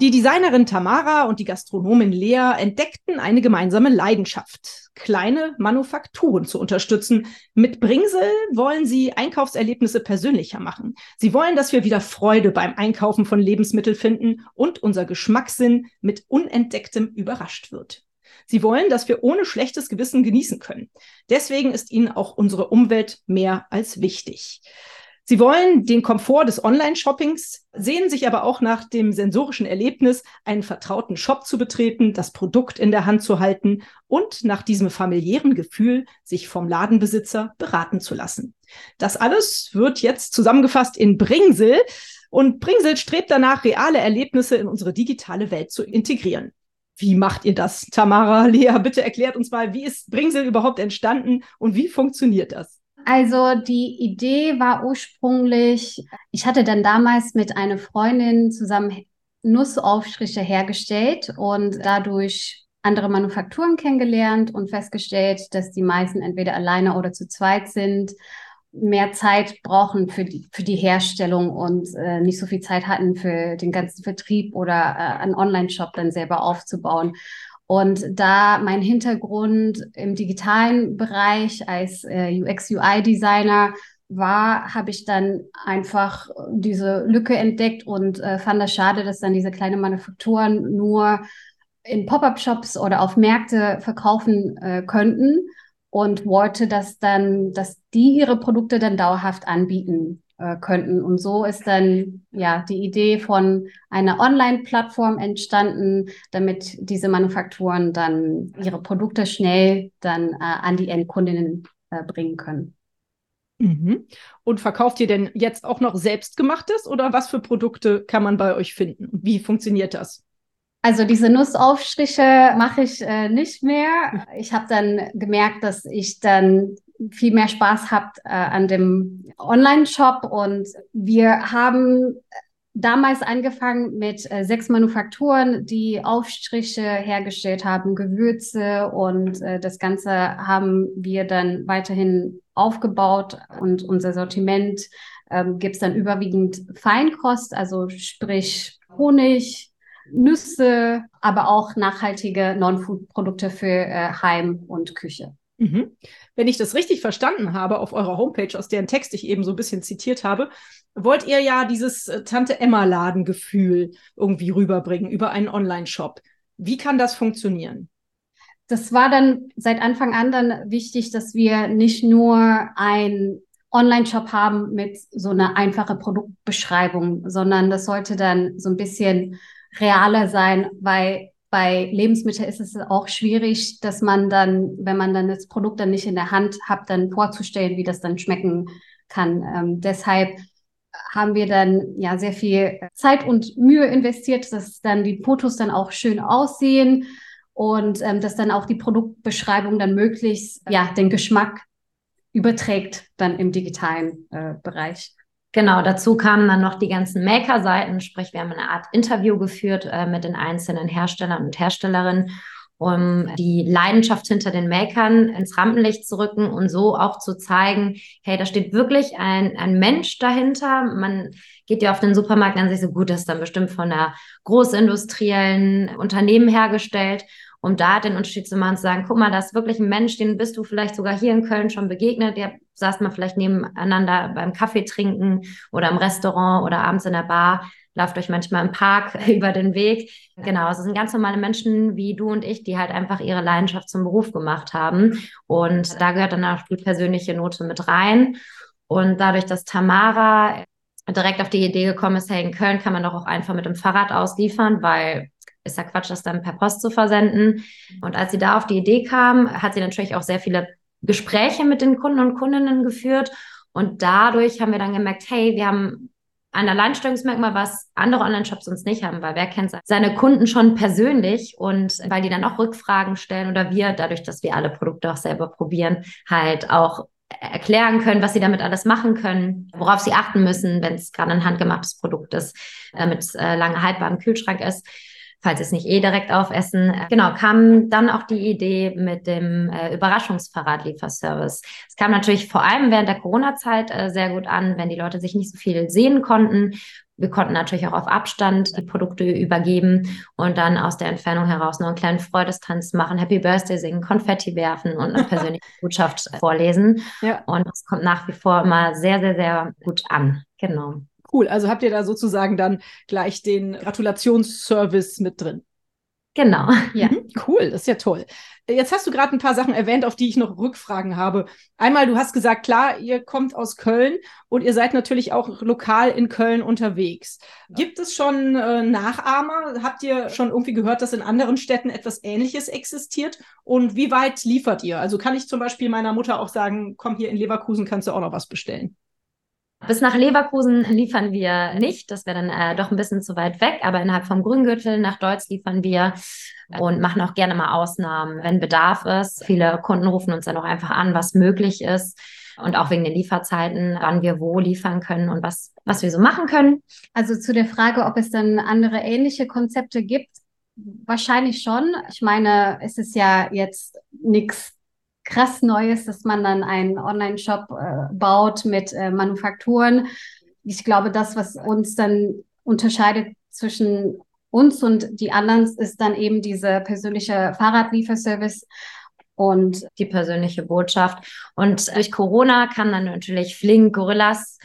Die Designerin Tamara und die Gastronomin Lea entdeckten eine gemeinsame Leidenschaft, kleine Manufakturen zu unterstützen. Mit Bringsel wollen sie Einkaufserlebnisse persönlicher machen. Sie wollen, dass wir wieder Freude beim Einkaufen von Lebensmitteln finden und unser Geschmackssinn mit Unentdecktem überrascht wird. Sie wollen, dass wir ohne schlechtes Gewissen genießen können. Deswegen ist ihnen auch unsere Umwelt mehr als wichtig. Sie wollen den Komfort des Online-Shoppings, sehen sich aber auch nach dem sensorischen Erlebnis, einen vertrauten Shop zu betreten, das Produkt in der Hand zu halten und nach diesem familiären Gefühl, sich vom Ladenbesitzer beraten zu lassen. Das alles wird jetzt zusammengefasst in Bringsel und Bringsel strebt danach, reale Erlebnisse in unsere digitale Welt zu integrieren. Wie macht ihr das, Tamara, Lea? Bitte erklärt uns mal, wie ist Bringsel überhaupt entstanden und wie funktioniert das? Also die Idee war ursprünglich, ich hatte dann damals mit einer Freundin zusammen Nussaufstriche hergestellt und dadurch andere Manufakturen kennengelernt und festgestellt, dass die meisten entweder alleine oder zu zweit sind, mehr Zeit brauchen für die, für die Herstellung und äh, nicht so viel Zeit hatten für den ganzen Vertrieb oder äh, einen Online-Shop dann selber aufzubauen. Und da mein Hintergrund im digitalen Bereich als äh, UX-UI-Designer war, habe ich dann einfach diese Lücke entdeckt und äh, fand das schade, dass dann diese kleinen Manufakturen nur in Pop-up-Shops oder auf Märkte verkaufen äh, könnten und wollte, dass dann, dass die ihre Produkte dann dauerhaft anbieten äh, könnten. Und so ist dann ja die Idee von einer Online-Plattform entstanden, damit diese Manufakturen dann ihre Produkte schnell dann äh, an die Endkundinnen äh, bringen können. Mhm. Und verkauft ihr denn jetzt auch noch selbstgemachtes oder was für Produkte kann man bei euch finden? Wie funktioniert das? Also diese Nussaufstriche mache ich äh, nicht mehr. Ich habe dann gemerkt, dass ich dann viel mehr Spaß habt äh, an dem Online-Shop. Und wir haben damals angefangen mit äh, sechs Manufakturen, die Aufstriche hergestellt haben, Gewürze und äh, das Ganze haben wir dann weiterhin aufgebaut und unser Sortiment ähm, gibt es dann überwiegend Feinkost, also sprich Honig, Nüsse, aber auch nachhaltige Non-Food-Produkte für äh, Heim und Küche. Mhm. Wenn ich das richtig verstanden habe auf eurer Homepage, aus deren Text ich eben so ein bisschen zitiert habe, wollt ihr ja dieses äh, Tante Emma Ladengefühl irgendwie rüberbringen über einen Online-Shop. Wie kann das funktionieren? Das war dann seit Anfang an dann wichtig, dass wir nicht nur ein Online-Shop haben mit so einer einfache Produktbeschreibung, sondern das sollte dann so ein bisschen realer sein, weil bei Lebensmitteln ist es auch schwierig, dass man dann, wenn man dann das Produkt dann nicht in der Hand hat, dann vorzustellen, wie das dann schmecken kann. Ähm, deshalb haben wir dann ja sehr viel Zeit und Mühe investiert, dass dann die Fotos dann auch schön aussehen und ähm, dass dann auch die Produktbeschreibung dann möglichst ja den Geschmack überträgt dann im digitalen äh, Bereich. Genau, dazu kamen dann noch die ganzen Maker-Seiten, sprich, wir haben eine Art Interview geführt äh, mit den einzelnen Herstellern und Herstellerinnen, um die Leidenschaft hinter den Makern ins Rampenlicht zu rücken und so auch zu zeigen, hey, da steht wirklich ein, ein Mensch dahinter. Man geht ja auf den Supermarkt und sich so gut, das ist dann bestimmt von einer großindustriellen Unternehmen hergestellt um da den Unterschied zu machen, zu sagen, guck mal, da ist wirklich ein Mensch, den bist du vielleicht sogar hier in Köln schon begegnet, der saß mal vielleicht nebeneinander beim Kaffee trinken oder im Restaurant oder abends in der Bar, lauft euch manchmal im Park über den Weg. Genau, es sind ganz normale Menschen wie du und ich, die halt einfach ihre Leidenschaft zum Beruf gemacht haben. Und da gehört dann auch die persönliche Note mit rein. Und dadurch, dass Tamara direkt auf die Idee gekommen ist, hey, in Köln kann man doch auch einfach mit dem Fahrrad ausliefern, weil ist ja Quatsch, das dann per Post zu versenden. Und als sie da auf die Idee kam, hat sie natürlich auch sehr viele Gespräche mit den Kunden und Kundinnen geführt. Und dadurch haben wir dann gemerkt, hey, wir haben ein Alleinstellungsmerkmal, was andere Online-Shops uns nicht haben, weil wer kennt seine Kunden schon persönlich und weil die dann auch Rückfragen stellen oder wir, dadurch, dass wir alle Produkte auch selber probieren, halt auch erklären können, was sie damit alles machen können, worauf sie achten müssen, wenn es gerade ein handgemachtes Produkt ist, äh, mit äh, lange haltbarem Kühlschrank ist falls sie es nicht eh direkt aufessen. Genau, kam dann auch die Idee mit dem äh, Überraschungsfahrradlieferservice. Es kam natürlich vor allem während der Corona-Zeit äh, sehr gut an, wenn die Leute sich nicht so viel sehen konnten. Wir konnten natürlich auch auf Abstand die Produkte übergeben und dann aus der Entfernung heraus noch einen kleinen Freudestanz machen, Happy Birthday singen, Konfetti werfen und eine persönliche Botschaft vorlesen. Ja. Und das kommt nach wie vor immer sehr, sehr, sehr gut an. Genau. Cool, also habt ihr da sozusagen dann gleich den Gratulationsservice mit drin. Genau, ja. Mhm, cool, das ist ja toll. Jetzt hast du gerade ein paar Sachen erwähnt, auf die ich noch Rückfragen habe. Einmal, du hast gesagt, klar, ihr kommt aus Köln und ihr seid natürlich auch lokal in Köln unterwegs. Gibt es schon äh, Nachahmer? Habt ihr schon irgendwie gehört, dass in anderen Städten etwas Ähnliches existiert? Und wie weit liefert ihr? Also kann ich zum Beispiel meiner Mutter auch sagen, komm hier in Leverkusen, kannst du auch noch was bestellen? Bis nach Leverkusen liefern wir nicht. Das wäre dann äh, doch ein bisschen zu weit weg. Aber innerhalb vom Grüngürtel nach Deutsch liefern wir und machen auch gerne mal Ausnahmen, wenn Bedarf ist. Viele Kunden rufen uns dann auch einfach an, was möglich ist. Und auch wegen den Lieferzeiten, wann wir wo liefern können und was, was wir so machen können. Also zu der Frage, ob es dann andere ähnliche Konzepte gibt. Wahrscheinlich schon. Ich meine, es ist ja jetzt nichts krass Neues, dass man dann einen Online-Shop äh, baut mit äh, Manufakturen. Ich glaube, das, was uns dann unterscheidet zwischen uns und die anderen, ist dann eben diese persönliche Fahrradlieferservice und die persönliche Botschaft. Und durch Corona kam dann natürlich Flink, Gorillas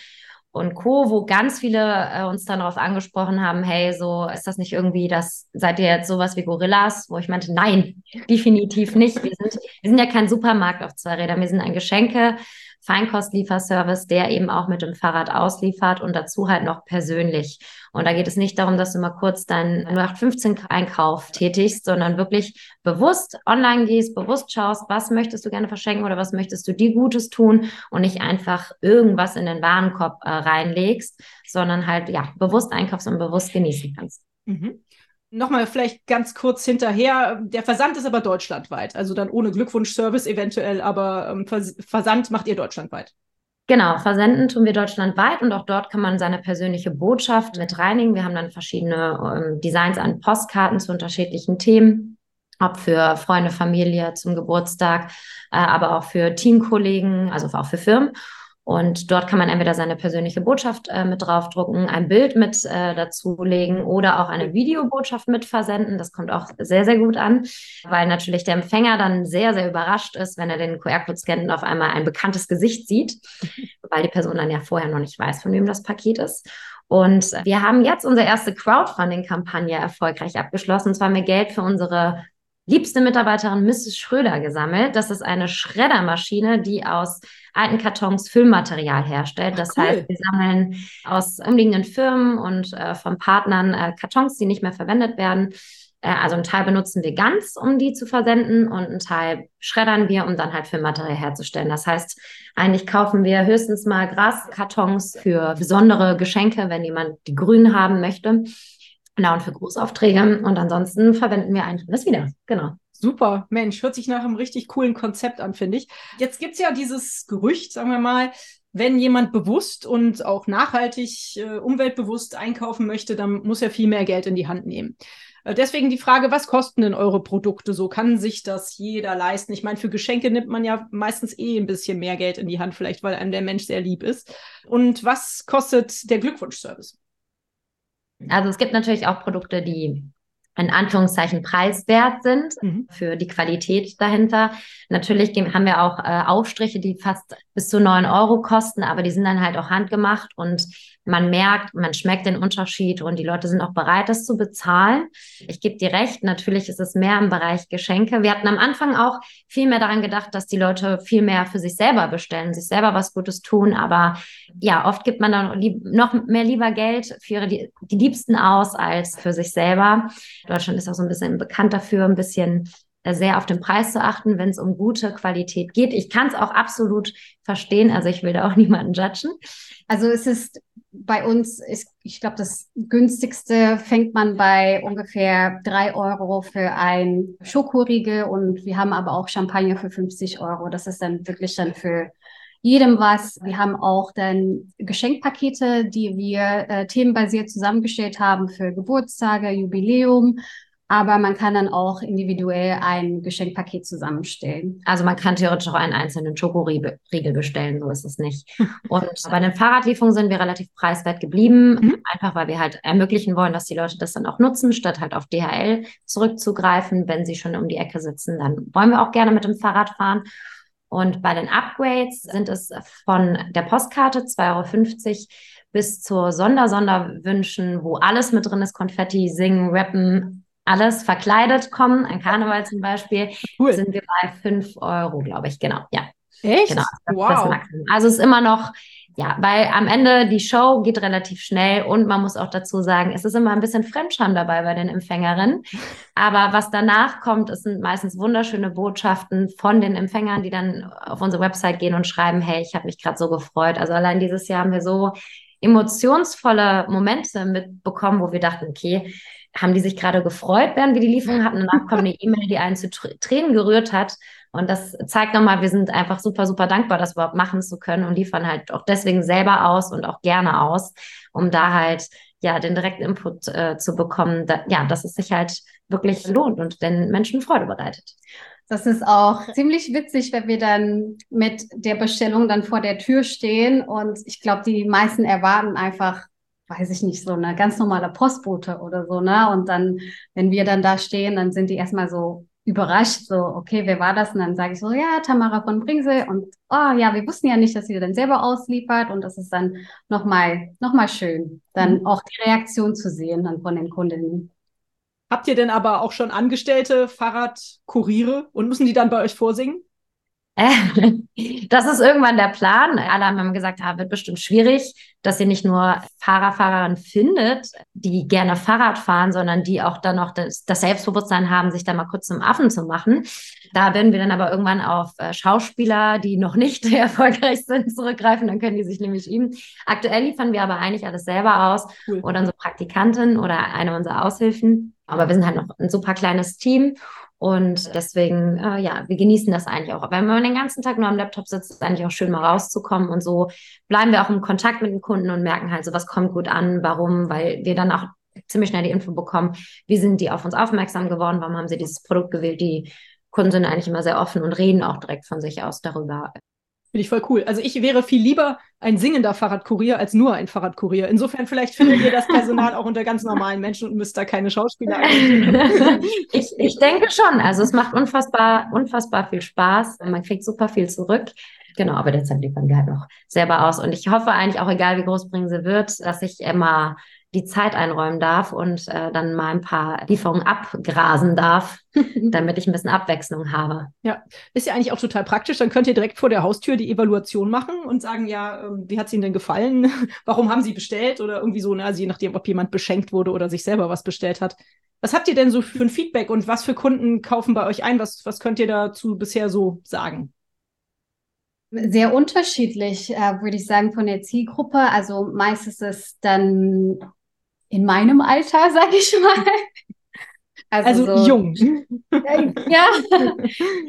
und Co., wo ganz viele äh, uns dann darauf angesprochen haben, hey, so ist das nicht irgendwie, das seid ihr jetzt sowas wie Gorillas, wo ich meinte, nein, definitiv nicht. Wir sind, wir sind ja kein Supermarkt auf zwei Rädern, wir sind ein Geschenke, Feinkostlieferservice, der eben auch mit dem Fahrrad ausliefert und dazu halt noch persönlich. Und da geht es nicht darum, dass du mal kurz deinen 0815-Einkauf tätigst, sondern wirklich bewusst online gehst, bewusst schaust, was möchtest du gerne verschenken oder was möchtest du dir Gutes tun und nicht einfach irgendwas in den Warenkorb äh, reinlegst, sondern halt ja bewusst einkaufst und bewusst genießen kannst. Mhm. Nochmal vielleicht ganz kurz hinterher. Der Versand ist aber deutschlandweit. Also dann ohne Glückwunschservice eventuell, aber ähm, Versand macht ihr deutschlandweit. Genau, versenden tun wir deutschlandweit und auch dort kann man seine persönliche Botschaft mit reinigen. Wir haben dann verschiedene ähm, Designs an Postkarten zu unterschiedlichen Themen, ob für Freunde, Familie zum Geburtstag, äh, aber auch für Teamkollegen, also auch für Firmen. Und dort kann man entweder seine persönliche Botschaft äh, mit draufdrucken, ein Bild mit äh, dazulegen oder auch eine Videobotschaft mit versenden. Das kommt auch sehr, sehr gut an, weil natürlich der Empfänger dann sehr, sehr überrascht ist, wenn er den QR-Code scannt und auf einmal ein bekanntes Gesicht sieht, weil die Person dann ja vorher noch nicht weiß, von wem das Paket ist. Und wir haben jetzt unsere erste Crowdfunding-Kampagne erfolgreich abgeschlossen. Und zwar haben wir Geld für unsere liebste Mitarbeiterin Mrs. Schröder gesammelt. Das ist eine Schreddermaschine, die aus alten Kartons Füllmaterial herstellt. Das cool. heißt, wir sammeln aus umliegenden Firmen und äh, von Partnern äh, Kartons, die nicht mehr verwendet werden. Äh, also einen Teil benutzen wir ganz, um die zu versenden und einen Teil schreddern wir, um dann halt Füllmaterial herzustellen. Das heißt, eigentlich kaufen wir höchstens mal Graskartons für besondere Geschenke, wenn jemand die grün haben möchte. Genau, und für Großaufträge. Und ansonsten verwenden wir einfach das wieder. Genau. Super, Mensch, hört sich nach einem richtig coolen Konzept an, finde ich. Jetzt gibt es ja dieses Gerücht, sagen wir mal, wenn jemand bewusst und auch nachhaltig, äh, umweltbewusst einkaufen möchte, dann muss er viel mehr Geld in die Hand nehmen. Äh, deswegen die Frage, was kosten denn eure Produkte so? Kann sich das jeder leisten? Ich meine, für Geschenke nimmt man ja meistens eh ein bisschen mehr Geld in die Hand, vielleicht weil einem der Mensch sehr lieb ist. Und was kostet der Glückwunschservice? Also es gibt natürlich auch Produkte, die in Anführungszeichen preiswert sind mhm. für die Qualität dahinter. Natürlich haben wir auch äh, Aufstriche, die fast bis zu neun Euro kosten, aber die sind dann halt auch handgemacht und man merkt, man schmeckt den Unterschied und die Leute sind auch bereit, das zu bezahlen. Ich gebe dir recht, natürlich ist es mehr im Bereich Geschenke. Wir hatten am Anfang auch viel mehr daran gedacht, dass die Leute viel mehr für sich selber bestellen, sich selber was Gutes tun. Aber ja, oft gibt man dann noch mehr lieber Geld für ihre, die, Liebsten aus als für sich selber. Deutschland ist auch so ein bisschen bekannt dafür, ein bisschen sehr auf den Preis zu achten, wenn es um gute Qualität geht. Ich kann es auch absolut verstehen, also ich will da auch niemanden judgen. Also es ist bei uns ist, ich glaube, das günstigste fängt man bei ungefähr drei Euro für ein Schokoriegel und wir haben aber auch Champagner für 50 Euro. Das ist dann wirklich dann für jedem was. Wir haben auch dann Geschenkpakete, die wir äh, themenbasiert zusammengestellt haben für Geburtstage, Jubiläum aber man kann dann auch individuell ein Geschenkpaket zusammenstellen. Also man kann theoretisch auch einen einzelnen Schokoriegel bestellen, so ist es nicht. Und bei den Fahrradlieferungen sind wir relativ preiswert geblieben, mhm. einfach weil wir halt ermöglichen wollen, dass die Leute das dann auch nutzen, statt halt auf DHL zurückzugreifen. Wenn sie schon um die Ecke sitzen, dann wollen wir auch gerne mit dem Fahrrad fahren. Und bei den Upgrades sind es von der Postkarte 2,50 Euro bis zur Sonder-Sonderwünschen, wo alles mit drin ist, Konfetti, Singen, Rappen, alles verkleidet kommen, ein Karneval zum Beispiel, cool. sind wir bei 5 Euro, glaube ich. Genau, ja. Echt? Genau, das, wow. Das also es ist immer noch, ja, weil am Ende die Show geht relativ schnell und man muss auch dazu sagen, es ist immer ein bisschen Fremdscham dabei bei den Empfängerinnen. Aber was danach kommt, es sind meistens wunderschöne Botschaften von den Empfängern, die dann auf unsere Website gehen und schreiben, hey, ich habe mich gerade so gefreut. Also allein dieses Jahr haben wir so emotionsvolle Momente mitbekommen, wo wir dachten, okay, haben die sich gerade gefreut, während wir die Lieferung hatten. Danach kommt eine E-Mail, die einen zu Tränen gerührt hat. Und das zeigt nochmal, wir sind einfach super, super dankbar, das überhaupt machen zu können und liefern halt auch deswegen selber aus und auch gerne aus, um da halt ja den direkten Input äh, zu bekommen, da, ja, dass es sich halt wirklich lohnt und den Menschen Freude bereitet. Das ist auch ziemlich witzig, wenn wir dann mit der Bestellung dann vor der Tür stehen und ich glaube, die meisten erwarten einfach weiß ich nicht, so eine ganz normale Postbote oder so, ne? Und dann, wenn wir dann da stehen, dann sind die erstmal so überrascht, so, okay, wer war das? Und dann sage ich so, ja, Tamara von Bringsel. Und oh ja, wir wussten ja nicht, dass sie dann selber ausliefert. Und das ist dann nochmal noch mal schön, dann mhm. auch die Reaktion zu sehen dann von den Kundinnen. Habt ihr denn aber auch schon Angestellte, Fahrradkuriere und müssen die dann bei euch vorsingen? das ist irgendwann der Plan. Alle haben gesagt, ah, wird bestimmt schwierig, dass ihr nicht nur Fahrer, Fahrerinnen findet, die gerne Fahrrad fahren, sondern die auch dann noch das, das, Selbstbewusstsein haben, sich da mal kurz zum Affen zu machen. Da werden wir dann aber irgendwann auf äh, Schauspieler, die noch nicht erfolgreich sind, zurückgreifen. Dann können die sich nämlich üben. Aktuell liefern wir aber eigentlich alles selber aus cool. oder unsere Praktikantin oder eine unserer Aushilfen. Aber wir sind halt noch ein super kleines Team und deswegen, äh, ja, wir genießen das eigentlich auch. Wenn man den ganzen Tag nur am Laptop sitzt, ist es eigentlich auch schön, mal rauszukommen. Und so bleiben wir auch im Kontakt mit den Kunden und merken halt so, was kommt gut an, warum, weil wir dann auch ziemlich schnell die Info bekommen, wie sind die auf uns aufmerksam geworden, warum haben sie dieses Produkt gewählt. Die Kunden sind eigentlich immer sehr offen und reden auch direkt von sich aus darüber, Finde ich voll cool. Also ich wäre viel lieber ein singender Fahrradkurier als nur ein Fahrradkurier. Insofern vielleicht findet ihr das Personal auch unter ganz normalen Menschen und müsst da keine Schauspieler ich, ich denke schon. Also es macht unfassbar, unfassbar viel Spaß. Man kriegt super viel zurück. Genau, aber derzeit liefern wir halt noch selber aus. Und ich hoffe eigentlich auch, egal wie groß Bringsel wird, dass ich immer die Zeit einräumen darf und äh, dann mal ein paar Lieferungen abgrasen darf, damit ich ein bisschen Abwechslung habe. Ja, ist ja eigentlich auch total praktisch. Dann könnt ihr direkt vor der Haustür die Evaluation machen und sagen, ja, ähm, wie hat es Ihnen denn gefallen? Warum haben Sie bestellt? Oder irgendwie so, ne? also je nachdem, ob jemand beschenkt wurde oder sich selber was bestellt hat. Was habt ihr denn so für ein Feedback und was für Kunden kaufen bei euch ein? Was, was könnt ihr dazu bisher so sagen? Sehr unterschiedlich, äh, würde ich sagen, von der Zielgruppe. Also meist ist es dann in meinem Alter, sage ich mal. Also, also so, jung. ja,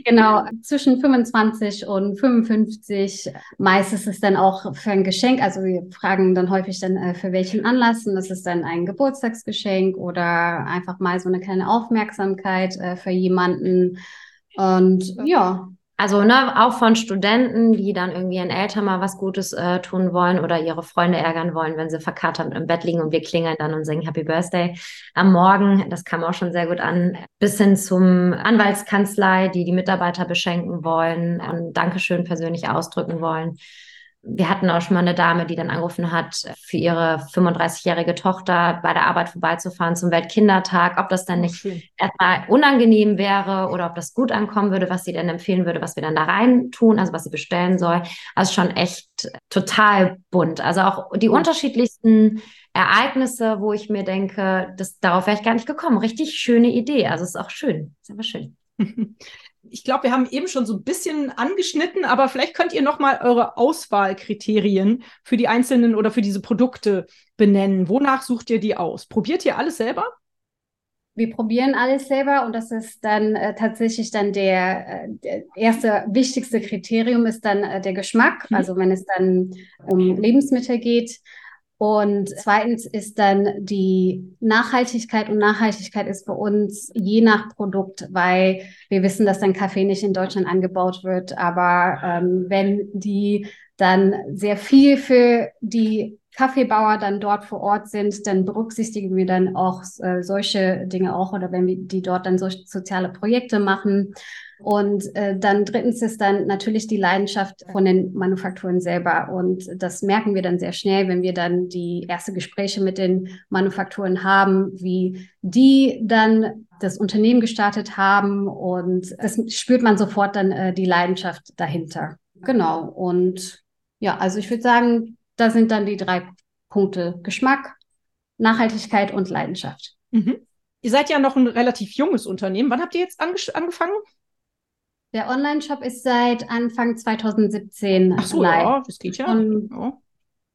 genau. Zwischen 25 und 55. Meist ist es dann auch für ein Geschenk. Also wir fragen dann häufig dann, äh, für welchen Anlass. Und das ist dann ein Geburtstagsgeschenk oder einfach mal so eine kleine Aufmerksamkeit äh, für jemanden. Und ja, also ne, auch von Studenten, die dann irgendwie ihren Eltern mal was Gutes äh, tun wollen oder ihre Freunde ärgern wollen, wenn sie verkatert im Bett liegen und wir klingeln dann und singen Happy Birthday am Morgen. Das kam auch schon sehr gut an. Bis hin zum Anwaltskanzlei, die die Mitarbeiter beschenken wollen und Dankeschön persönlich ausdrücken wollen wir hatten auch schon mal eine Dame, die dann angerufen hat, für ihre 35-jährige Tochter bei der Arbeit vorbeizufahren zum Weltkindertag, ob das dann nicht okay. erstmal unangenehm wäre oder ob das gut ankommen würde, was sie denn empfehlen würde, was wir dann da rein tun, also was sie bestellen soll. Also schon echt total bunt. Also auch die unterschiedlichsten Ereignisse, wo ich mir denke, das, darauf wäre ich gar nicht gekommen. Richtig schöne Idee. Also es ist auch schön. Ist aber schön. Ich glaube, wir haben eben schon so ein bisschen angeschnitten, aber vielleicht könnt ihr noch mal eure Auswahlkriterien für die einzelnen oder für diese Produkte benennen. Wonach sucht ihr die aus? Probiert ihr alles selber? wir probieren alles selber und das ist dann äh, tatsächlich dann der, äh, der, erste wichtigste Kriterium ist dann äh, der Geschmack, mhm. also wenn es dann um Lebensmittel geht. Und zweitens ist dann die Nachhaltigkeit und Nachhaltigkeit ist für uns je nach Produkt, weil wir wissen, dass ein Kaffee nicht in Deutschland angebaut wird, aber ähm, wenn die dann sehr viel für die Kaffeebauer dann dort vor Ort sind, dann berücksichtigen wir dann auch äh, solche Dinge auch oder wenn wir die dort dann solche soziale Projekte machen. Und äh, dann drittens ist dann natürlich die Leidenschaft von den Manufakturen selber. Und das merken wir dann sehr schnell, wenn wir dann die erste Gespräche mit den Manufakturen haben, wie die dann das Unternehmen gestartet haben. Und das spürt man sofort dann äh, die Leidenschaft dahinter. Genau. Und ja, also ich würde sagen, da sind dann die drei Punkte Geschmack, Nachhaltigkeit und Leidenschaft. Mhm. Ihr seid ja noch ein relativ junges Unternehmen. Wann habt ihr jetzt angefangen? Der Online-Shop ist seit Anfang 2017 Ach so, live. ja, das geht ja. Ein ja.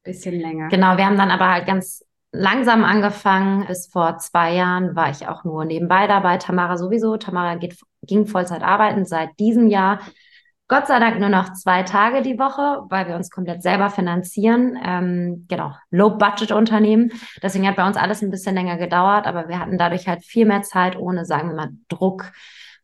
bisschen länger. Genau, wir haben dann aber halt ganz langsam angefangen. Bis vor zwei Jahren war ich auch nur nebenbei dabei. Tamara sowieso. Tamara geht, ging Vollzeit arbeiten. Seit diesem Jahr Gott sei Dank nur noch zwei Tage die Woche, weil wir uns komplett selber finanzieren. Ähm, genau, Low-Budget-Unternehmen. Deswegen hat bei uns alles ein bisschen länger gedauert, aber wir hatten dadurch halt viel mehr Zeit ohne, sagen wir mal, Druck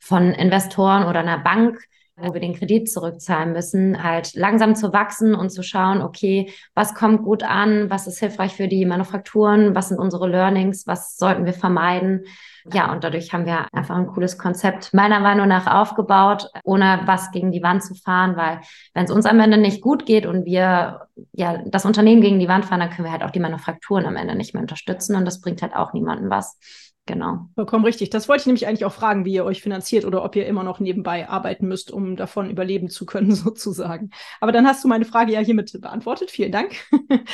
von Investoren oder einer Bank, wo wir den Kredit zurückzahlen müssen, halt langsam zu wachsen und zu schauen, okay, was kommt gut an, was ist hilfreich für die Manufakturen, was sind unsere Learnings, was sollten wir vermeiden ja, und dadurch haben wir einfach ein cooles Konzept meiner Meinung nach aufgebaut, ohne was gegen die Wand zu fahren, weil wenn es uns am Ende nicht gut geht und wir ja das Unternehmen gegen die Wand fahren, dann können wir halt auch die Manufakturen am Ende nicht mehr unterstützen und das bringt halt auch niemandem was. Genau. Vollkommen richtig. Das wollte ich nämlich eigentlich auch fragen, wie ihr euch finanziert oder ob ihr immer noch nebenbei arbeiten müsst, um davon überleben zu können, sozusagen. Aber dann hast du meine Frage ja hiermit beantwortet. Vielen Dank.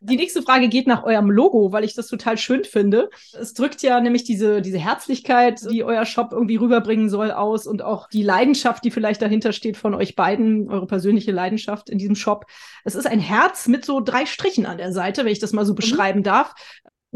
Die nächste Frage geht nach eurem Logo, weil ich das total schön finde. Es drückt ja nämlich diese, diese Herzlichkeit, die euer Shop irgendwie rüberbringen soll, aus und auch die Leidenschaft, die vielleicht dahinter steht von euch beiden, eure persönliche Leidenschaft in diesem Shop. Es ist ein Herz mit so drei Strichen an der Seite, wenn ich das mal so mhm. beschreiben darf.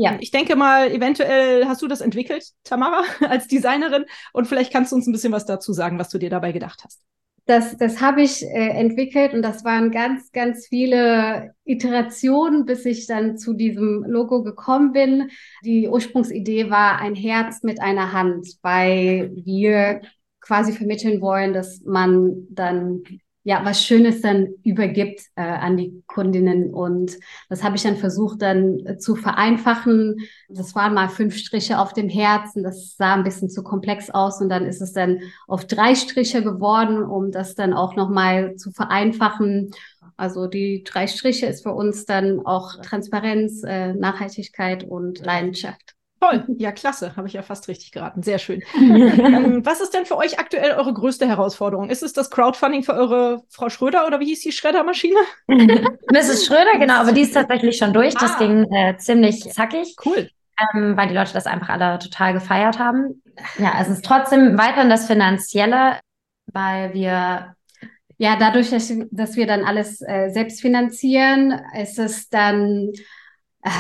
Ja. Ich denke mal, eventuell hast du das entwickelt, Tamara, als Designerin. Und vielleicht kannst du uns ein bisschen was dazu sagen, was du dir dabei gedacht hast. Das, das habe ich äh, entwickelt und das waren ganz, ganz viele Iterationen, bis ich dann zu diesem Logo gekommen bin. Die Ursprungsidee war ein Herz mit einer Hand, weil wir quasi vermitteln wollen, dass man dann ja, was Schönes dann übergibt äh, an die Kundinnen. Und das habe ich dann versucht dann äh, zu vereinfachen. Das waren mal fünf Striche auf dem Herzen. Das sah ein bisschen zu komplex aus. Und dann ist es dann auf drei Striche geworden, um das dann auch nochmal zu vereinfachen. Also die drei Striche ist für uns dann auch Transparenz, äh, Nachhaltigkeit und Leidenschaft. Toll, ja, klasse, habe ich ja fast richtig geraten. Sehr schön. ähm, was ist denn für euch aktuell eure größte Herausforderung? Ist es das Crowdfunding für eure Frau Schröder oder wie hieß die Schreddermaschine? Mrs. Schröder, genau, aber die ist tatsächlich schon durch. Das ah. ging äh, ziemlich zackig. Cool. Ähm, weil die Leute das einfach alle total gefeiert haben. Ja, es ist trotzdem weiterhin das Finanzielle, weil wir ja, dadurch, dass, wir dann alles äh, selbst finanzieren, ist es dann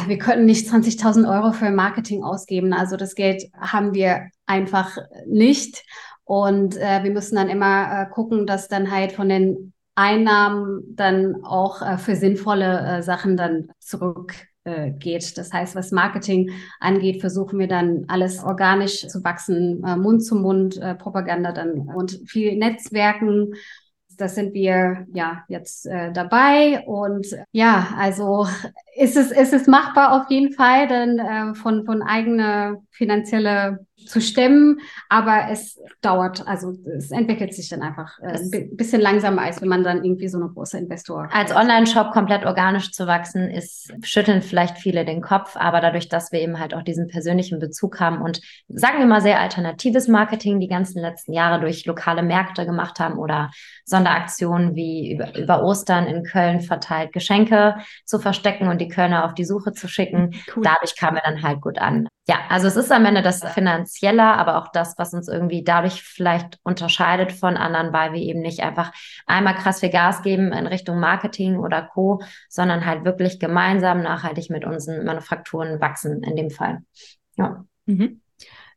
wir könnten nicht 20.000 Euro für Marketing ausgeben. Also das Geld haben wir einfach nicht. Und äh, wir müssen dann immer äh, gucken, dass dann halt von den Einnahmen dann auch äh, für sinnvolle äh, Sachen dann zurück äh. Das heißt, was Marketing angeht, versuchen wir dann alles organisch zu wachsen, Mund zu Mund Propaganda dann und viel Netzwerken das sind wir ja jetzt äh, dabei. Und ja, also ist es, ist es machbar auf jeden Fall, dann äh, von, von eigener finanzielle zu stemmen, aber es dauert, also es entwickelt sich dann einfach äh, ein bisschen langsamer, als wenn man dann irgendwie so eine große Investor. Als Online-Shop komplett organisch zu wachsen, ist schütteln vielleicht viele den Kopf, aber dadurch, dass wir eben halt auch diesen persönlichen Bezug haben und sagen wir mal sehr alternatives Marketing die ganzen letzten Jahre durch lokale Märkte gemacht haben oder Sonderaktionen wie über, über Ostern in Köln verteilt Geschenke zu verstecken und die Kölner auf die Suche zu schicken. Cool. Dadurch kamen wir dann halt gut an. Ja, also es ist am Ende das Finanz finanzieller, aber auch das, was uns irgendwie dadurch vielleicht unterscheidet von anderen, weil wir eben nicht einfach einmal krass viel Gas geben in Richtung Marketing oder Co., sondern halt wirklich gemeinsam nachhaltig mit unseren Manufakturen wachsen in dem Fall. Ja. Mhm.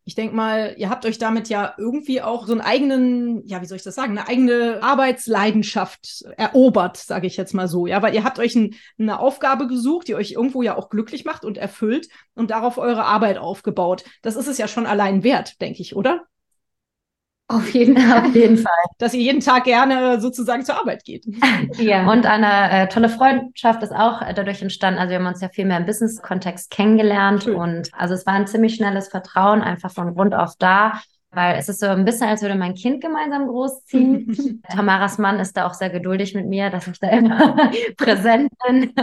Ich denke mal, ihr habt euch damit ja irgendwie auch so einen eigenen, ja, wie soll ich das sagen, eine eigene Arbeitsleidenschaft erobert, sage ich jetzt mal so, ja, weil ihr habt euch ein, eine Aufgabe gesucht, die euch irgendwo ja auch glücklich macht und erfüllt und darauf eure Arbeit aufgebaut. Das ist es ja schon allein wert, denke ich, oder? Auf jeden, auf jeden Fall. Dass ihr jeden Tag gerne sozusagen zur Arbeit geht. Ja. Und eine äh, tolle Freundschaft ist auch äh, dadurch entstanden. Also wir haben uns ja viel mehr im Business-Kontext kennengelernt. Schön. Und also es war ein ziemlich schnelles Vertrauen einfach von Grund auf da. Weil es ist so ein bisschen, als würde mein Kind gemeinsam großziehen. Tamaras Mann ist da auch sehr geduldig mit mir, dass ich da immer präsent bin.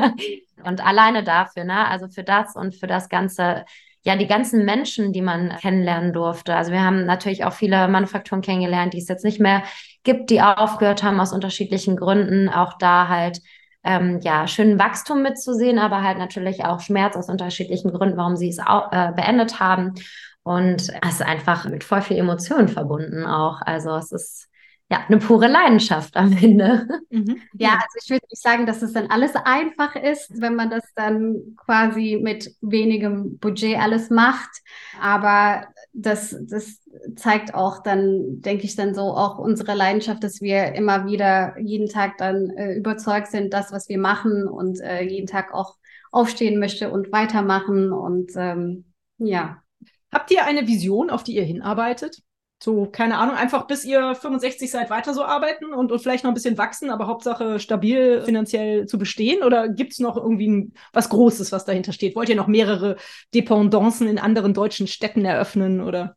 Und alleine dafür, ne? Also für das und für das ganze ja, die ganzen Menschen, die man kennenlernen durfte. Also wir haben natürlich auch viele Manufakturen kennengelernt, die es jetzt nicht mehr gibt, die aufgehört haben aus unterschiedlichen Gründen. Auch da halt ähm, ja, schönen Wachstum mitzusehen, aber halt natürlich auch Schmerz aus unterschiedlichen Gründen, warum sie es auch, äh, beendet haben. Und es ist einfach mit voll viel Emotionen verbunden auch. Also es ist ja, eine pure Leidenschaft am Ende. Mhm. Ja, also ich würde nicht sagen, dass es dann alles einfach ist, wenn man das dann quasi mit wenigem Budget alles macht. Aber das, das zeigt auch dann, denke ich, dann so auch unsere Leidenschaft, dass wir immer wieder jeden Tag dann äh, überzeugt sind, das, was wir machen und äh, jeden Tag auch aufstehen möchte und weitermachen. Und ähm, ja. Habt ihr eine Vision, auf die ihr hinarbeitet? So, keine Ahnung, einfach bis ihr 65 seid weiter so arbeiten und, und vielleicht noch ein bisschen wachsen, aber Hauptsache stabil finanziell zu bestehen? Oder gibt es noch irgendwie ein, was Großes, was dahinter steht? Wollt ihr noch mehrere Dependancen in anderen deutschen Städten eröffnen? Oder?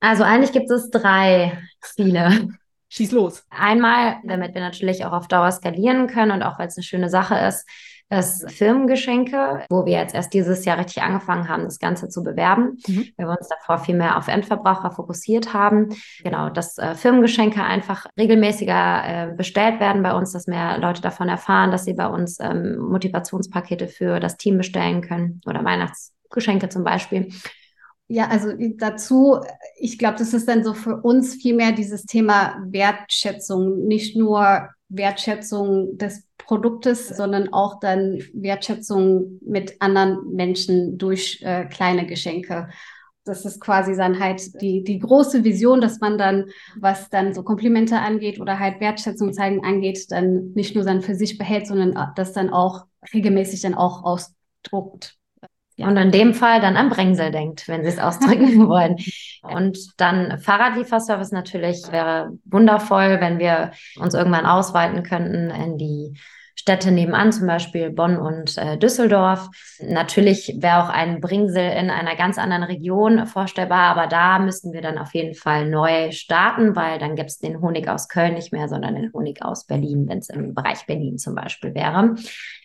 Also eigentlich gibt es drei Ziele. Schieß los. Einmal, damit wir natürlich auch auf Dauer skalieren können und auch weil es eine schöne Sache ist, das Firmengeschenke, wo wir jetzt erst dieses Jahr richtig angefangen haben, das Ganze zu bewerben, mhm. weil wir uns davor viel mehr auf Endverbraucher fokussiert haben. Genau, dass äh, Firmengeschenke einfach regelmäßiger äh, bestellt werden bei uns, dass mehr Leute davon erfahren, dass sie bei uns ähm, Motivationspakete für das Team bestellen können oder Weihnachtsgeschenke zum Beispiel. Ja, also dazu, ich glaube, das ist dann so für uns viel mehr dieses Thema Wertschätzung, nicht nur Wertschätzung des Produktes, sondern auch dann Wertschätzung mit anderen Menschen durch äh, kleine Geschenke. Das ist quasi dann halt die, die große Vision, dass man dann, was dann so Komplimente angeht oder halt Wertschätzung zeigen angeht, dann nicht nur dann für sich behält, sondern äh, das dann auch regelmäßig dann auch ausdruckt. Ja. Und in dem Fall dann am Brengsel denkt, wenn sie es ausdrücken wollen. Und dann Fahrradlieferservice natürlich wäre wundervoll, wenn wir uns irgendwann ausweiten könnten in die Städte nebenan, zum Beispiel Bonn und äh, Düsseldorf. Natürlich wäre auch ein Bringsel in einer ganz anderen Region vorstellbar, aber da müssten wir dann auf jeden Fall neu starten, weil dann gäbe es den Honig aus Köln nicht mehr, sondern den Honig aus Berlin, wenn es im Bereich Berlin zum Beispiel wäre.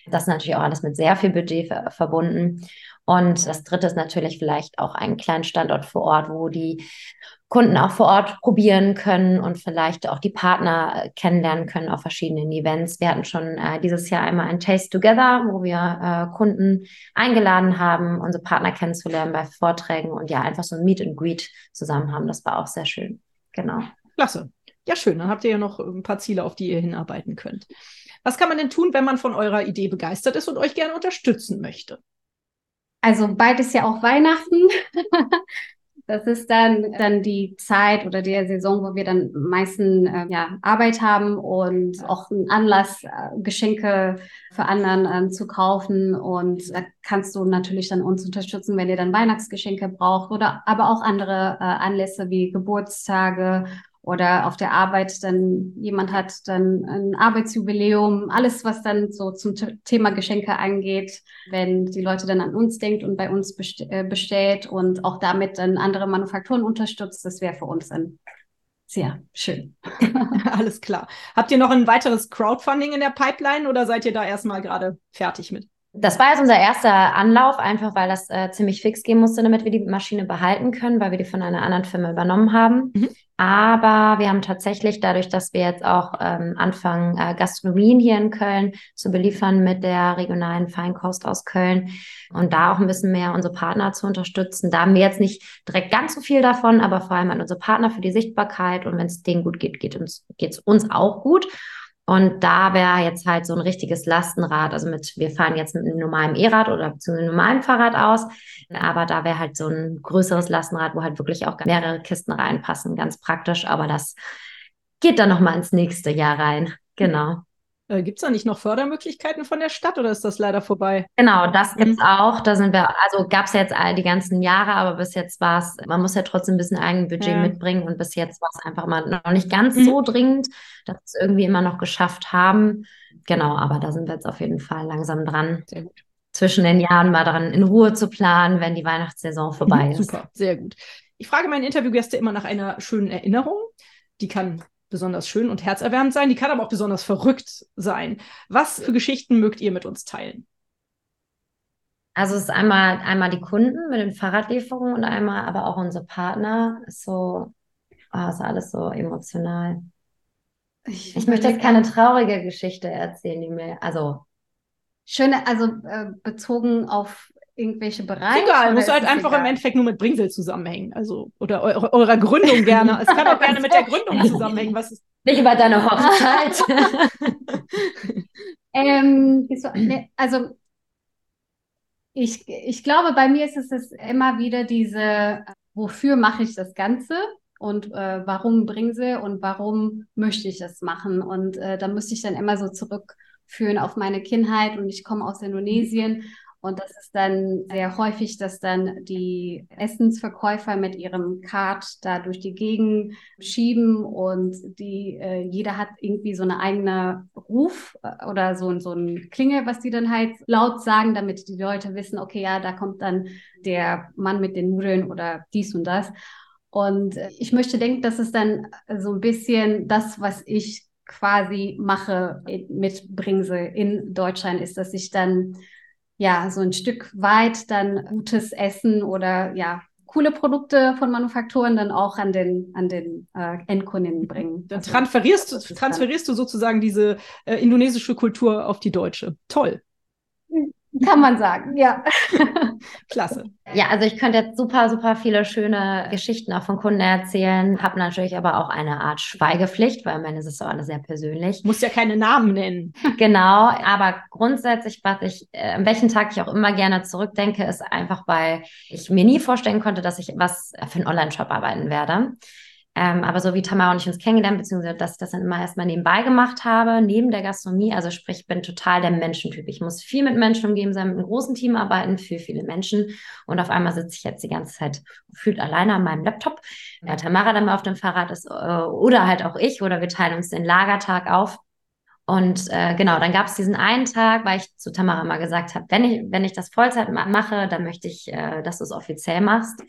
Das ist natürlich auch alles mit sehr viel Budget ver verbunden. Und das dritte ist natürlich vielleicht auch einen kleinen Standort vor Ort, wo die Kunden auch vor Ort probieren können und vielleicht auch die Partner äh, kennenlernen können auf verschiedenen Events. Wir hatten schon äh, dieses Jahr einmal ein Taste Together, wo wir äh, Kunden eingeladen haben, unsere Partner kennenzulernen bei Vorträgen und ja, einfach so ein Meet and Greet zusammen haben. Das war auch sehr schön. Genau. Klasse. Ja, schön. Dann habt ihr ja noch ein paar Ziele, auf die ihr hinarbeiten könnt. Was kann man denn tun, wenn man von eurer Idee begeistert ist und euch gerne unterstützen möchte? Also bald ist ja auch Weihnachten. Das ist dann, dann die Zeit oder die Saison, wo wir dann meisten äh, ja, Arbeit haben und auch einen Anlass, äh, Geschenke für anderen äh, zu kaufen. Und da kannst du natürlich dann uns unterstützen, wenn ihr dann Weihnachtsgeschenke braucht oder aber auch andere äh, Anlässe wie Geburtstage oder auf der Arbeit dann jemand hat dann ein Arbeitsjubiläum, alles, was dann so zum Thema Geschenke angeht, wenn die Leute dann an uns denkt und bei uns äh, bestellt und auch damit dann andere Manufakturen unterstützt, das wäre für uns dann sehr schön. alles klar. Habt ihr noch ein weiteres Crowdfunding in der Pipeline oder seid ihr da erstmal gerade fertig mit? Das war jetzt unser erster Anlauf, einfach weil das äh, ziemlich fix gehen musste, damit wir die Maschine behalten können, weil wir die von einer anderen Firma übernommen haben. Mhm. Aber wir haben tatsächlich dadurch, dass wir jetzt auch ähm, anfangen, äh, Gastronomien hier in Köln zu beliefern mit der regionalen Feinkost aus Köln und da auch ein bisschen mehr unsere Partner zu unterstützen. Da haben wir jetzt nicht direkt ganz so viel davon, aber vor allem an unsere Partner für die Sichtbarkeit. Und wenn es denen gut geht, geht uns, uns auch gut. Und da wäre jetzt halt so ein richtiges Lastenrad, also mit, wir fahren jetzt mit einem normalen E-Rad oder beziehungsweise einem normalen Fahrrad aus, aber da wäre halt so ein größeres Lastenrad, wo halt wirklich auch mehrere Kisten reinpassen, ganz praktisch, aber das geht dann nochmal ins nächste Jahr rein. Genau. Äh, gibt es da nicht noch Fördermöglichkeiten von der Stadt oder ist das leider vorbei? Genau, das gibt es mhm. auch. Da sind wir, also gab es jetzt all die ganzen Jahre, aber bis jetzt war es, man muss ja trotzdem ein bisschen Eigenbudget ja. mitbringen und bis jetzt war es einfach mal noch nicht ganz mhm. so dringend, dass wir es irgendwie immer noch geschafft haben. Genau, aber da sind wir jetzt auf jeden Fall langsam dran. Sehr gut. Zwischen den Jahren mal dran in Ruhe zu planen, wenn die Weihnachtssaison mhm, vorbei ist. Super, sehr gut. Ich frage meine Interviewgäste immer nach einer schönen Erinnerung. Die kann besonders schön und herzerwärmend sein, die kann aber auch besonders verrückt sein. Was für Geschichten mögt ihr mit uns teilen? Also es ist einmal, einmal die Kunden mit den Fahrradlieferungen und einmal aber auch unsere Partner. Ist so, oh, ist alles so emotional. Ich, ich möchte jetzt keine traurige Geschichte erzählen, die mir, also schöne, also äh, bezogen auf irgendwelche Bereiche? Egal, muss halt einfach egal? im Endeffekt nur mit Bringsel zusammenhängen. Also, oder eurer, eurer Gründung gerne. Es kann auch gerne mit der Gründung zusammenhängen. Was ist Nicht über deine Hochzeit. ähm, also, ich, ich glaube, bei mir ist es immer wieder diese, wofür mache ich das Ganze? Und äh, warum Bringsel und warum möchte ich das machen? Und äh, da müsste ich dann immer so zurückführen auf meine Kindheit und ich komme aus Indonesien und das ist dann sehr häufig, dass dann die Essensverkäufer mit ihrem Kart da durch die Gegend schieben und die, äh, jeder hat irgendwie so eine eigene Ruf äh, oder so, so ein Klingel, was die dann halt laut sagen, damit die Leute wissen, okay, ja, da kommt dann der Mann mit den Nudeln oder dies und das. Und ich möchte denken, dass es dann so ein bisschen das, was ich quasi mache mit Bringsel in Deutschland, ist, dass ich dann ja, so ein Stück weit dann gutes Essen oder ja, coole Produkte von Manufakturen dann auch an den, an den äh, Endkunden bringen. Dann also, transferierst, du, transferierst du sozusagen diese äh, indonesische Kultur auf die deutsche. Toll. Kann man sagen, ja. Klasse. Ja, also ich könnte jetzt super, super viele schöne Geschichten auch von Kunden erzählen, habe natürlich aber auch eine Art Schweigepflicht, weil meine ist so alle sehr persönlich. Muss ja keine Namen nennen. Genau, aber grundsätzlich, was ich, äh, an welchen Tag ich auch immer gerne zurückdenke, ist einfach, weil ich mir nie vorstellen konnte, dass ich was für einen Online-Shop arbeiten werde. Ähm, aber so wie Tamara und ich uns kennengelernt, beziehungsweise dass ich das dann immer erstmal nebenbei gemacht habe, neben der Gastronomie, also sprich, ich bin total der Menschentyp. Ich muss viel mit Menschen umgeben sein, mit einem großen Team arbeiten, für viele Menschen. Und auf einmal sitze ich jetzt die ganze Zeit gefühlt alleine an meinem Laptop. Ja, Tamara dann mal auf dem Fahrrad ist, äh, oder halt auch ich, oder wir teilen uns den Lagertag auf. Und äh, genau, dann gab es diesen einen Tag, weil ich zu Tamara mal gesagt habe, wenn ich, wenn ich das Vollzeit mache, dann möchte ich, äh, dass du es offiziell machst.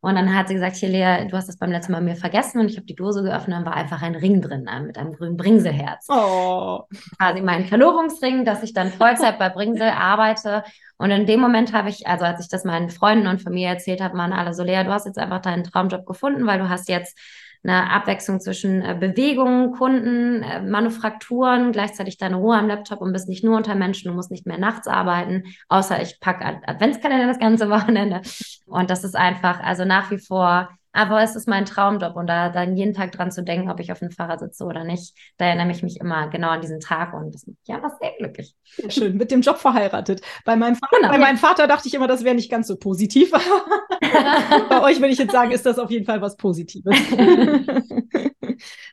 Und dann hat sie gesagt, hier Lea, du hast das beim letzten Mal mir vergessen und ich habe die Dose geöffnet und war einfach ein Ring drin ne, mit einem grünen Bringselherz. Oh. Quasi mein Verlobungsring, dass ich dann Vollzeit bei Bringsel arbeite. Und in dem Moment habe ich, also als ich das meinen Freunden und Familie erzählt habe, waren alle so, Lea, du hast jetzt einfach deinen Traumjob gefunden, weil du hast jetzt eine Abwechslung zwischen äh, Bewegungen, Kunden, äh, Manufakturen, gleichzeitig deine Ruhe am Laptop und bist nicht nur unter Menschen, du musst nicht mehr nachts arbeiten, außer ich packe Ad Adventskalender das ganze Wochenende. Und das ist einfach, also nach wie vor aber es ist mein Traumjob und da dann jeden Tag dran zu denken, ob ich auf dem Fahrrad sitze oder nicht, da erinnere ich mich immer genau an diesen Tag und das macht ja was sehr glücklich. Schön, mit dem Job verheiratet. Bei meinem Vater, genau. bei meinem Vater dachte ich immer, das wäre nicht ganz so positiv. bei euch würde ich jetzt sagen, ist das auf jeden Fall was Positives.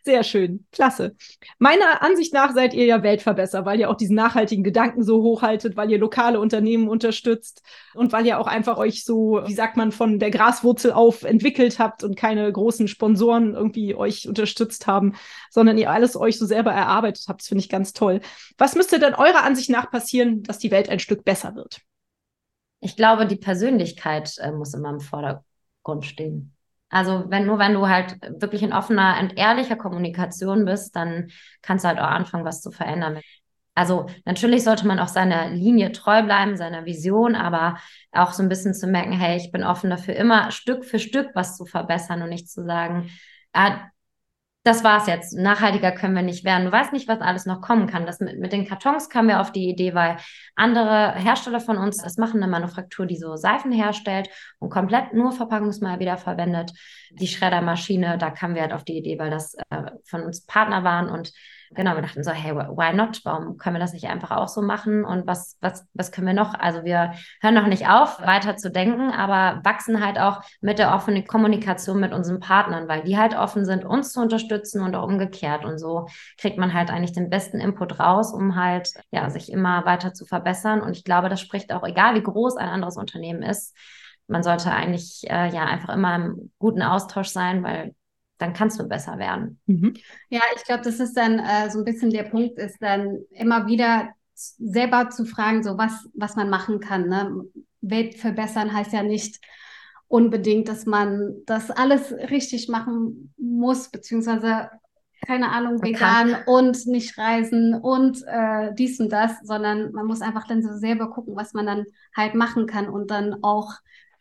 Sehr schön, klasse. Meiner Ansicht nach seid ihr ja Weltverbesser, weil ihr auch diesen nachhaltigen Gedanken so hochhaltet, weil ihr lokale Unternehmen unterstützt und weil ihr auch einfach euch so, wie sagt man, von der Graswurzel auf entwickelt habt und keine großen Sponsoren irgendwie euch unterstützt haben, sondern ihr alles euch so selber erarbeitet habt. Das finde ich ganz toll. Was müsste denn eurer Ansicht nach passieren, dass die Welt ein Stück besser wird? Ich glaube, die Persönlichkeit äh, muss immer im Vordergrund stehen. Also wenn nur wenn du halt wirklich in offener und ehrlicher Kommunikation bist, dann kannst du halt auch anfangen, was zu verändern. Also natürlich sollte man auch seiner Linie treu bleiben, seiner Vision, aber auch so ein bisschen zu merken, hey, ich bin offen dafür, immer Stück für Stück was zu verbessern und nicht zu sagen, ah, das war's jetzt. Nachhaltiger können wir nicht werden. Du weißt nicht, was alles noch kommen kann. Das mit, mit den Kartons kamen wir auf die Idee, weil andere Hersteller von uns, das machen eine Manufaktur, die so Seifen herstellt und komplett nur Verpackungsmal wiederverwendet. Die Schreddermaschine, da kamen wir halt auf die Idee, weil das äh, von uns Partner waren und genau, wir dachten so, hey, why not? Warum können wir das nicht einfach auch so machen? Und was, was, was können wir noch? Also wir hören noch nicht auf, weiter zu denken, aber wachsen halt auch mit der offenen Kommunikation mit unseren Partnern, weil die halt offen sind, uns zu unterstützen und auch umgekehrt. Und so kriegt man halt eigentlich den besten Input raus, um halt, ja, sich immer weiter zu verbessern. Und ich glaube, das spricht auch, egal wie groß ein anderes Unternehmen ist, man sollte eigentlich äh, ja einfach immer im guten Austausch sein, weil dann kannst du besser werden. Mhm. Ja, ich glaube, das ist dann äh, so ein bisschen der Punkt, ist dann immer wieder selber zu fragen, so was, was man machen kann. Ne? Welt verbessern heißt ja nicht unbedingt, dass man das alles richtig machen muss, beziehungsweise keine Ahnung, vegan und nicht reisen und äh, dies und das, sondern man muss einfach dann so selber gucken, was man dann halt machen kann und dann auch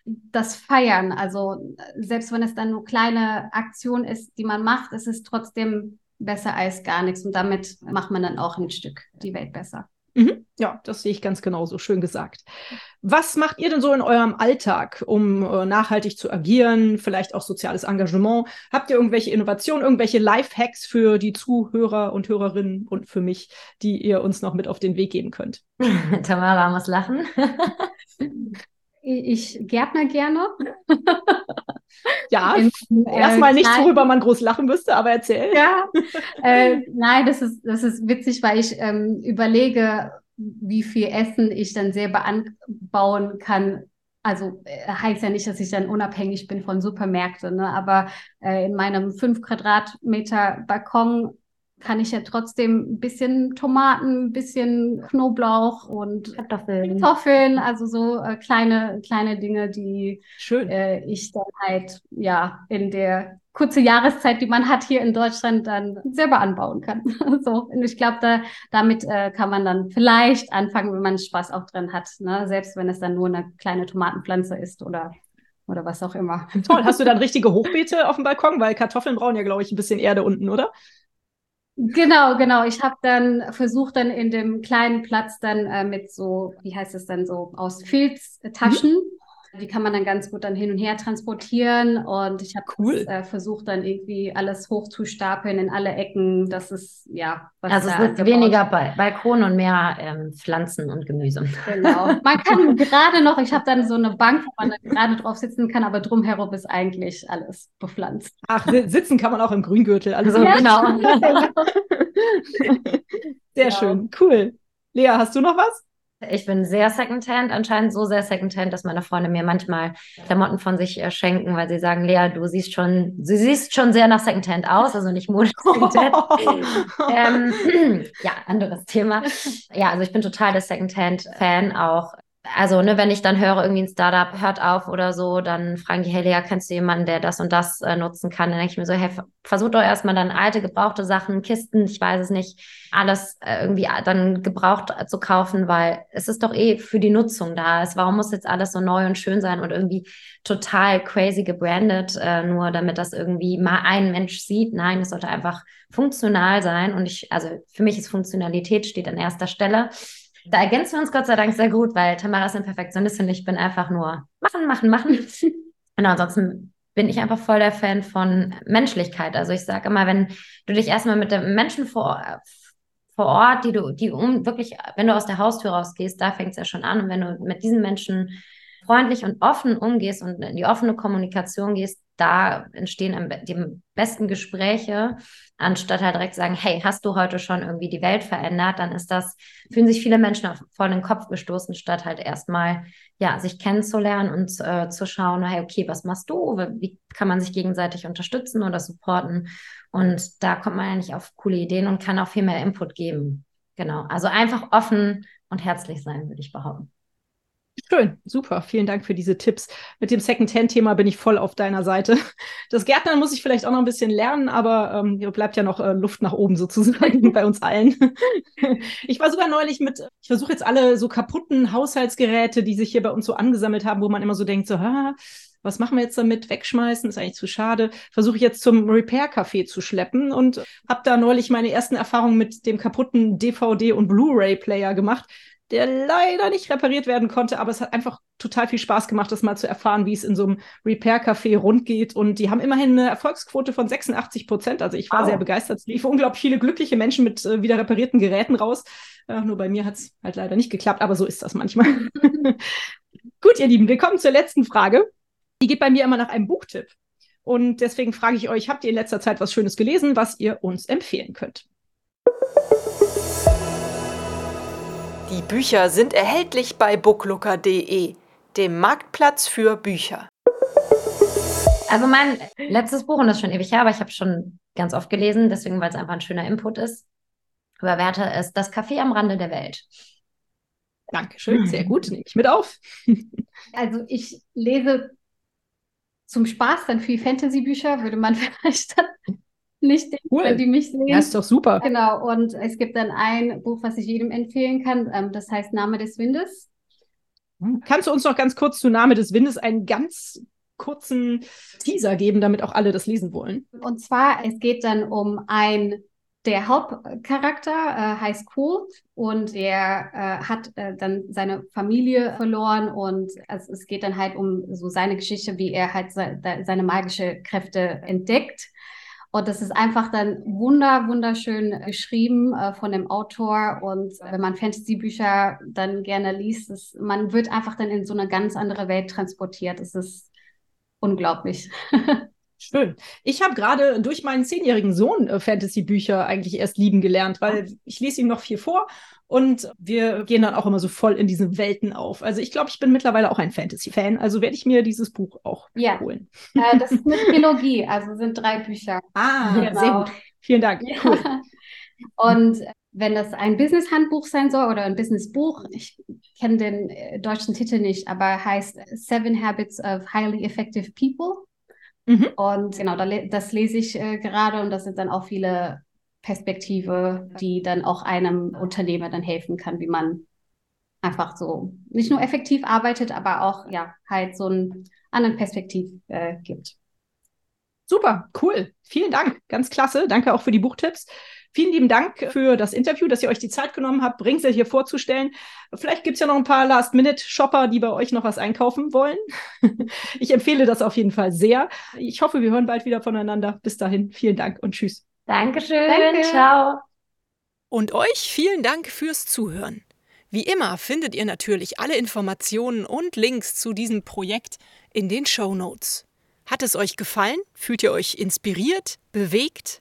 das Feiern. Also selbst wenn es dann nur kleine Aktion ist, die man macht, ist es trotzdem besser als gar nichts. Und damit macht man dann auch ein Stück die Welt besser. Mhm. Ja, das sehe ich ganz genauso. Schön gesagt. Was macht ihr denn so in eurem Alltag, um äh, nachhaltig zu agieren? Vielleicht auch soziales Engagement? Habt ihr irgendwelche Innovationen, irgendwelche Life-Hacks für die Zuhörer und Hörerinnen und für mich, die ihr uns noch mit auf den Weg geben könnt? Tamara muss lachen. Ich gärtner gerne. Ja, äh, erstmal nicht, worüber man groß lachen müsste, aber erzähl. Ja, äh, nein, das ist, das ist witzig, weil ich ähm, überlege, wie viel Essen ich dann selber anbauen kann. Also äh, heißt ja nicht, dass ich dann unabhängig bin von Supermärkten, ne? aber äh, in meinem 5 Quadratmeter Balkon kann ich ja trotzdem ein bisschen Tomaten, ein bisschen Knoblauch und Kartoffeln, Kartoffeln also so äh, kleine, kleine Dinge, die äh, ich dann halt ja in der kurze Jahreszeit, die man hat hier in Deutschland, dann selber anbauen kann. so, und ich glaube, da, damit äh, kann man dann vielleicht anfangen, wenn man Spaß auch drin hat, ne? selbst wenn es dann nur eine kleine Tomatenpflanze ist oder oder was auch immer. Toll, hast du dann richtige Hochbeete auf dem Balkon? Weil Kartoffeln brauchen ja, glaube ich, ein bisschen Erde unten, oder? Genau, genau. Ich habe dann versucht, dann in dem kleinen Platz dann äh, mit so, wie heißt es dann so, aus Filztaschen. Mhm. Die kann man dann ganz gut dann hin und her transportieren. Und ich habe cool. äh, versucht, dann irgendwie alles hochzustapeln in alle Ecken. Das ist, ja. Was also es wird weniger ba Balkon und mehr ähm, Pflanzen und Gemüse. Genau. Man kann gerade noch, ich habe dann so eine Bank, wo man gerade drauf sitzen kann, aber drumherum ist eigentlich alles bepflanzt. Ach, sitzen kann man auch im Grüngürtel. Also ja, genau. Sehr ja. schön. Cool. Lea, hast du noch was? Ich bin sehr Secondhand, anscheinend so sehr Secondhand, dass meine Freunde mir manchmal Klamotten von sich äh, schenken, weil sie sagen, Lea, du siehst schon, du siehst schon sehr nach Secondhand aus, also nicht modisch Secondhand. ähm, ja, anderes Thema. Ja, also ich bin total der Secondhand-Fan auch also, ne, wenn ich dann höre, irgendwie ein Startup hört auf oder so, dann fragen die, hey Lea, kennst du jemanden, der das und das äh, nutzen kann? Dann denke ich mir so, hey, versuch doch erstmal dann alte, gebrauchte Sachen, Kisten, ich weiß es nicht, alles äh, irgendwie dann gebraucht zu kaufen, weil es ist doch eh für die Nutzung da. Es, warum muss jetzt alles so neu und schön sein und irgendwie total crazy gebrandet, äh, nur damit das irgendwie mal ein Mensch sieht? Nein, es sollte einfach funktional sein. Und ich, also für mich ist Funktionalität steht an erster Stelle. Da ergänzen wir uns Gott sei Dank sehr gut, weil Tamara ist eine Perfektionistin. Ich bin einfach nur machen, machen, machen. Und ansonsten bin ich einfach voll der Fan von Menschlichkeit. Also ich sage immer, wenn du dich erstmal mit dem Menschen vor, vor Ort, die du, die um wirklich, wenn du aus der Haustür rausgehst, da fängt es ja schon an. Und wenn du mit diesen Menschen freundlich und offen umgehst und in die offene Kommunikation gehst, da entstehen die besten Gespräche, anstatt halt direkt sagen, hey, hast du heute schon irgendwie die Welt verändert, dann ist das, fühlen sich viele Menschen auf, vor den Kopf gestoßen, statt halt erstmal, ja, sich kennenzulernen und äh, zu schauen, hey, okay, was machst du? Wie kann man sich gegenseitig unterstützen oder supporten? Und da kommt man eigentlich auf coole Ideen und kann auch viel mehr Input geben. Genau. Also einfach offen und herzlich sein, würde ich behaupten. Schön, super. Vielen Dank für diese Tipps. Mit dem Second-Hand-Thema bin ich voll auf deiner Seite. Das Gärtnern muss ich vielleicht auch noch ein bisschen lernen, aber ähm, hier bleibt ja noch äh, Luft nach oben sozusagen bei uns allen. ich war sogar neulich mit, ich versuche jetzt alle so kaputten Haushaltsgeräte, die sich hier bei uns so angesammelt haben, wo man immer so denkt, so, ha, was machen wir jetzt damit? Wegschmeißen ist eigentlich zu schade. Versuche ich jetzt zum Repair-Café zu schleppen und habe da neulich meine ersten Erfahrungen mit dem kaputten DVD- und Blu-ray-Player gemacht der leider nicht repariert werden konnte, aber es hat einfach total viel Spaß gemacht, das mal zu erfahren, wie es in so einem Repair-Café rund geht. Und die haben immerhin eine Erfolgsquote von 86 Prozent. Also ich war wow. sehr begeistert. Es liefen unglaublich viele glückliche Menschen mit äh, wieder reparierten Geräten raus. Äh, nur bei mir hat es halt leider nicht geklappt, aber so ist das manchmal. Gut, ihr Lieben, wir kommen zur letzten Frage. Die geht bei mir immer nach einem Buchtipp. Und deswegen frage ich euch, habt ihr in letzter Zeit was Schönes gelesen, was ihr uns empfehlen könnt? Die Bücher sind erhältlich bei booklooker.de, dem Marktplatz für Bücher. Also mein letztes Buch, und das ist schon ewig her, aber ich habe schon ganz oft gelesen, deswegen, weil es einfach ein schöner Input ist, über Werte, ist Das Café am Rande der Welt. Dankeschön, sehr gut, nehme ich mit auf. Also ich lese zum Spaß dann viel Fantasy-Bücher, würde man vielleicht dann nicht denken, cool. wenn die mich sehen. Ja, ist doch super. Genau, und es gibt dann ein Buch, was ich jedem empfehlen kann, ähm, das heißt Name des Windes. Hm. Kannst du uns noch ganz kurz zu Name des Windes einen ganz kurzen Teaser geben, damit auch alle das lesen wollen? Und zwar, es geht dann um ein der Hauptcharakter äh, heißt Cool und er äh, hat äh, dann seine Familie verloren und also es geht dann halt um so seine Geschichte, wie er halt se seine magische Kräfte entdeckt und das ist einfach dann wunder, wunderschön geschrieben äh, von dem Autor. Und wenn man Fantasy-Bücher dann gerne liest, ist, man wird einfach dann in so eine ganz andere Welt transportiert. Es ist unglaublich. Schön. Ich habe gerade durch meinen zehnjährigen Sohn äh, Fantasy-Bücher eigentlich erst lieben gelernt, weil ich lese ihm noch viel vor und wir gehen dann auch immer so voll in diese Welten auf. Also ich glaube, ich bin mittlerweile auch ein Fantasy-Fan, also werde ich mir dieses Buch auch ja. holen. Äh, das ist eine Trilogie, also sind drei Bücher. Ah, genau. sehr gut. Vielen Dank. Cool. Und wenn das ein Business-Handbuch sein soll oder ein Business-Buch, ich kenne den äh, deutschen Titel nicht, aber heißt Seven Habits of Highly Effective People. Mhm. Und genau, das lese ich äh, gerade und das sind dann auch viele Perspektive, die dann auch einem Unternehmer dann helfen kann, wie man einfach so nicht nur effektiv arbeitet, aber auch ja halt so einen anderen Perspektiv äh, gibt. Super, cool. Vielen Dank. Ganz klasse. Danke auch für die Buchtipps. Vielen lieben Dank für das Interview, dass ihr euch die Zeit genommen habt, Bringsel hier vorzustellen. Vielleicht gibt es ja noch ein paar Last-Minute-Shopper, die bei euch noch was einkaufen wollen. ich empfehle das auf jeden Fall sehr. Ich hoffe, wir hören bald wieder voneinander. Bis dahin, vielen Dank und tschüss. Dankeschön. Danke. Ciao. Und euch vielen Dank fürs Zuhören. Wie immer findet ihr natürlich alle Informationen und Links zu diesem Projekt in den Show Notes. Hat es euch gefallen? Fühlt ihr euch inspiriert, bewegt?